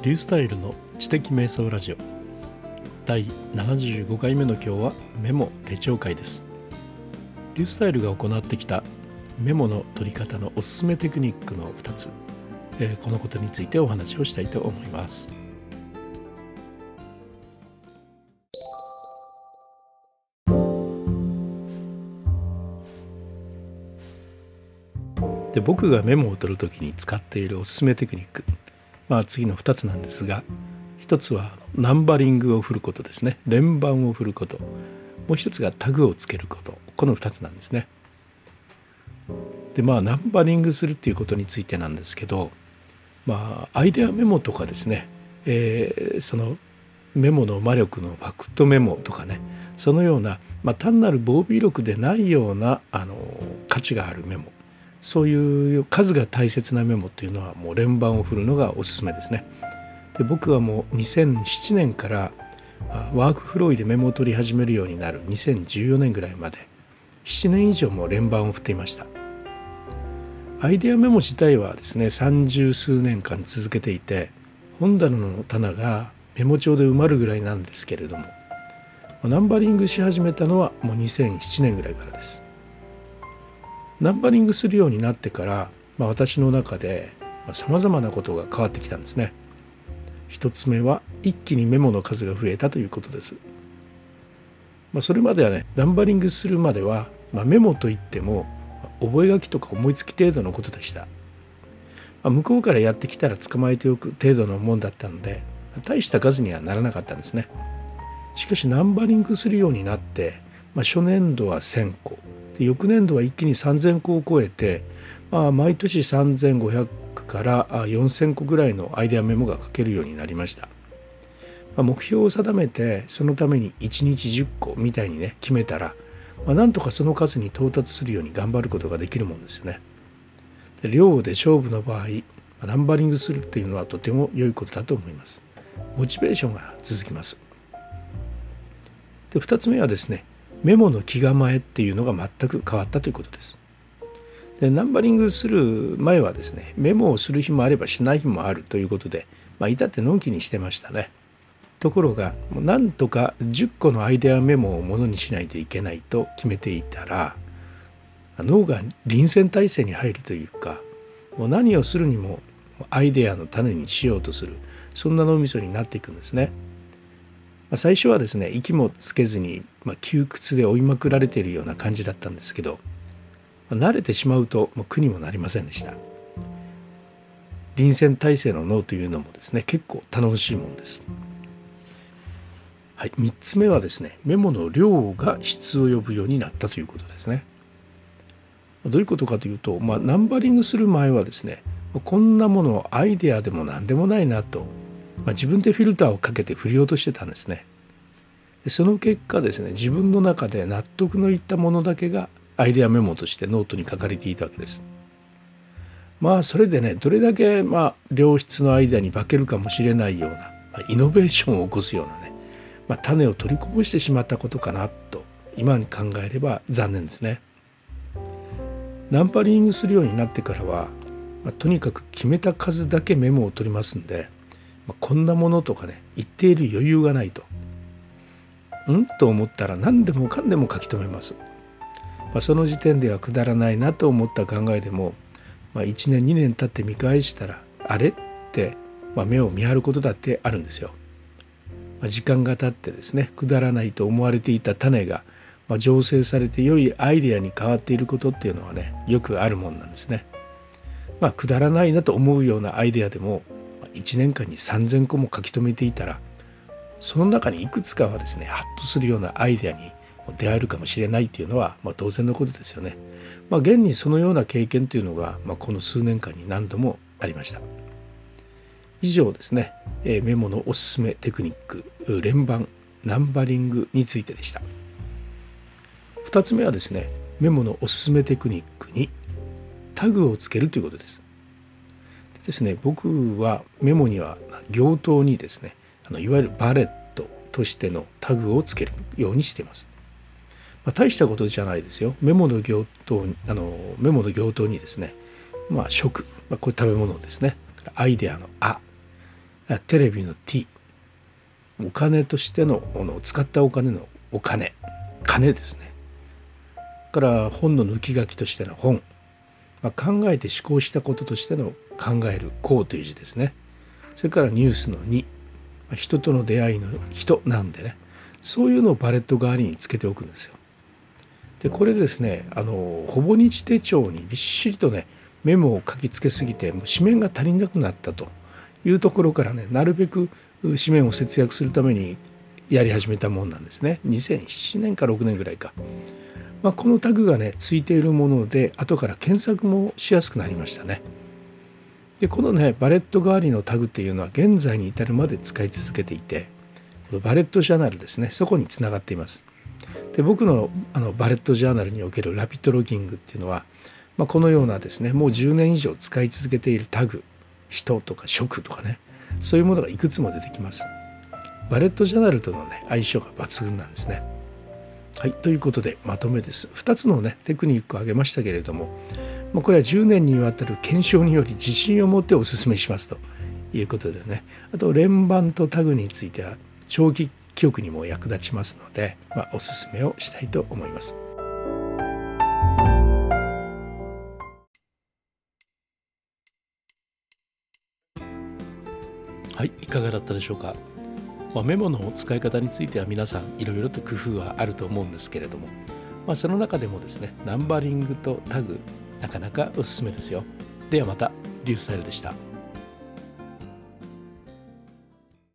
リュースタイルの知的瞑想ラジオ。第75回目の今日はメモ手帳会です。リュースタイルが行ってきたメモの取り方のおすすめテクニックの2つ、えー、このことについてお話をしたいと思います。で僕がメモを取るときに使っているおすすめテクニック。まあ、次の2つなんですが1つはナンバリングを振ることですね。連番を振ること。もう1つがタグをつけること。この2つなんですね。でまあナンバリングするっていうことについてなんですけどまあアイデアメモとかですね、えー、そのメモの魔力のファクトメモとかね。そのような、まあ、単なる防備録でないようなあの価値があるメモ。そういう数が大切なメモというのはもう連番を振るのがおすすめですね。で僕はもう2007年からワークフローでメモを取り始めるようになる2014年ぐらいまで7年以上も連番を振っていました。アイデアメモ自体はですね30数年間続けていて本棚の棚がメモ帳で埋まるぐらいなんですけれどもナンバリングし始めたのはもう2007年ぐらいからです。ナンバリングするようになってから、まあ、私の中でさまざ、まなことが変わってきたんですね。一つ目は一気にメモの数が増えたということです。まあ、それまではねナンバリングするまでは、まあ、メモといっても覚書とか思いつき程度のことでした。まあ、向こうからやってきたら捕まえておく程度のもんだったので大した数にはならなかったんですね。しかしナンバリングするようになって、まあ、初年度は1,000個で翌年度は一気に3,000個を超えて、まあ、毎年3,500から4,000個ぐらいのアイデアメモが書けるようになりました。まあ、目標を定めてそのために1日10個みたいにね決めたら、まあ、なんとかその数に到達するように頑張ることができるもんですよね。で量で勝負の場合ナンバリングするっていうのはとても良いことだと思います。モチベーションが続きます。で2つ目はですねメモの気構えっていうのが全く変わったということです。でナンバリングする前はですねメモをする日もあればしない日もあるということで、まあ、至ってのんきにしてましたね。ところがなんとか10個のアイデアメモをものにしないといけないと決めていたら脳が臨戦態勢に入るというかもう何をするにもアイデアの種にしようとするそんな脳みそになっていくんですね。まあ、最初はですね息もつけずに、まあ、窮屈で追いまくられているような感じだったんですけど、まあ、慣れてしまうともう苦にもなりませんでした。臨戦態勢の脳というのもですね結構頼もしいもんです。はい、3つ目はですねメモの量が質を呼ぶようになったということですね。どういうことかというと、まあ、ナンバリングする前はですねこんなものアイデアでも何でもないなとまあ、自分でフィルターをかけて振り落としてたんですね。でその結果ですね自分の中で納得のいったものだけがアイデアメモとしてノートに書かれていたわけです。まあそれでねどれだけまあ良質のアイデアに化けるかもしれないような、まあ、イノベーションを起こすようなね、まあ、種を取りこぼしてしまったことかなと今に考えれば残念ですね。ナンパリングするようになってからは、まあ、とにかく決めた数だけメモを取りますんでまあ、こんなものとかね言っている余裕がないと。ん？と思ったら何でもかんでも書き留めます。まあ、その時点ではくだらないなと思った考えでも、まあ、1年2年経って見返したらあれって、まあ、目を見張ることだってあるんですよ。まあ、時間が経ってですねくだらないと思われていた種が、まあ、醸成されて良いアイデアに変わっていることっていうのはねよくあるもんなんですね。まあ、くだらないなと思うようなアイデアでも1年間に3,000個も書き留めていたらその中にいくつかはですねハッとするようなアイデアに出会えるかもしれないっていうのは、まあ、当然のことですよね。まあ、現にそのような経験というのが、まあ、この数年間に何度もありました。以上ですね、えメモのおすすめテクニック連番ナンバリングについてでした。2つ目はですねメモのおすすめテクニックにタグをつけるということです。ですね僕はメモには行頭にですねあのいわゆるバレットとしてのタグをつけるようにしています。まあ、大したことじゃないですよ。メモの行頭あのメモの行頭にですね、まあ、食、まあ、これ食べ物ですね。アイデアの「あ」テレビの T お金としてのの使ったお金のお金金ですねから本の抜き書きとしての本、まあ、考えて思考したこととしての考える「こう」という字ですね。それからニュースの2、人との出会いの人なんでね。そういうのをバレット代わりにつけておくんですよ。でこれですねあのほぼ日手帳にびっしりとねメモを書きつけすぎてもう紙面が足りなくなったと。いうところからねなるべく紙面を節約するためにやり始めたもんなんですね。2007年か6年ぐらいか、まあ、このタグがねついているもので後から検索もしやすくなりましたね。でこのねバレット代わりのタグっていうのは現在に至るまで使い続けていてこのバレットジャーナルですねそこにつながっています。で僕のあのバレットジャーナルにおけるラピットロギングっていうのは、まあ、このようなですねもう10年以上使い続けているタグ人とか食とかねそういうものがいくつも出てきます。バレットジャーナルとのね相性が抜群なんですね。はいということでまとめです。2つのねテクニックを挙げましたけれども、まあ、これは10年にわたる検証により自信を持ってお勧めしますということでねあと連番とタグについては長期記憶にも役立ちますので、まあ、おすすめをしたいと思います。はい、いかがだったでしょうか？まあ、メモの使い方については皆さんいろいろと工夫はあると思うんですけれども、まあ、その中でもですね、ナンバリングとタグ、なかなかおすすめですよ。ではまた、リュースタイルでした。